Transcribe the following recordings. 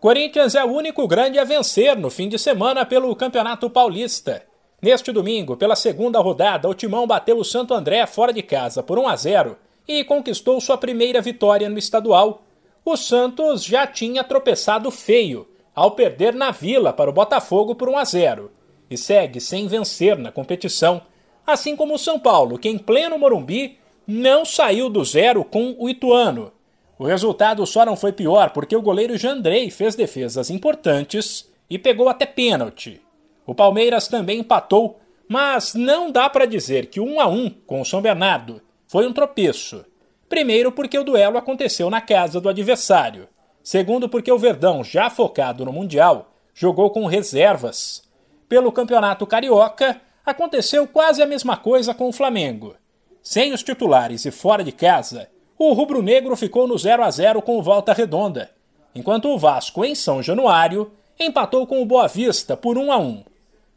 Corinthians é o único grande a vencer no fim de semana pelo Campeonato Paulista. Neste domingo, pela segunda rodada, o Timão bateu o Santo André fora de casa por 1 a 0 e conquistou sua primeira vitória no estadual. O Santos já tinha tropeçado feio ao perder na Vila para o Botafogo por 1 a 0 e segue sem vencer na competição, assim como o São Paulo, que em pleno Morumbi não saiu do zero com o Ituano o resultado só não foi pior porque o goleiro Jandrei fez defesas importantes e pegou até pênalti. O Palmeiras também empatou, mas não dá para dizer que 1 a 1 com o São Bernardo foi um tropeço. Primeiro, porque o duelo aconteceu na casa do adversário. Segundo, porque o Verdão, já focado no Mundial, jogou com reservas. Pelo Campeonato Carioca, aconteceu quase a mesma coisa com o Flamengo. Sem os titulares e fora de casa, o rubro-negro ficou no 0 a 0 com o Volta Redonda, enquanto o Vasco, em São Januário, empatou com o Boa Vista por 1 a 1.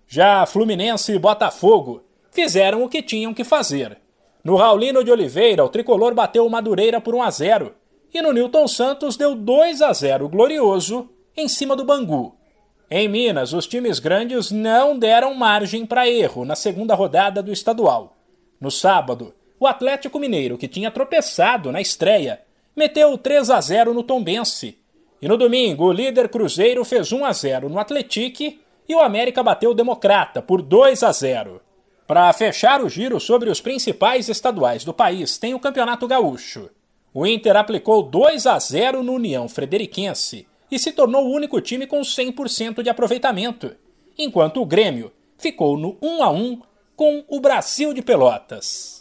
Já Fluminense e Botafogo fizeram o que tinham que fazer. No Raulino de Oliveira, o tricolor bateu o Madureira por 1 a 0 e no Newton Santos deu 2 a 0 glorioso em cima do Bangu. Em Minas, os times grandes não deram margem para erro na segunda rodada do estadual. No sábado, o Atlético Mineiro, que tinha tropeçado na estreia, meteu 3 a 0 no Tombense. E no domingo, o líder Cruzeiro fez 1 a 0 no Atlético e o América bateu o Democrata por 2 a 0. Para fechar o giro sobre os principais estaduais do país, tem o Campeonato Gaúcho. O Inter aplicou 2 a 0 no União Frederiquense e se tornou o único time com 100% de aproveitamento, enquanto o Grêmio ficou no 1 a 1 com o Brasil de Pelotas.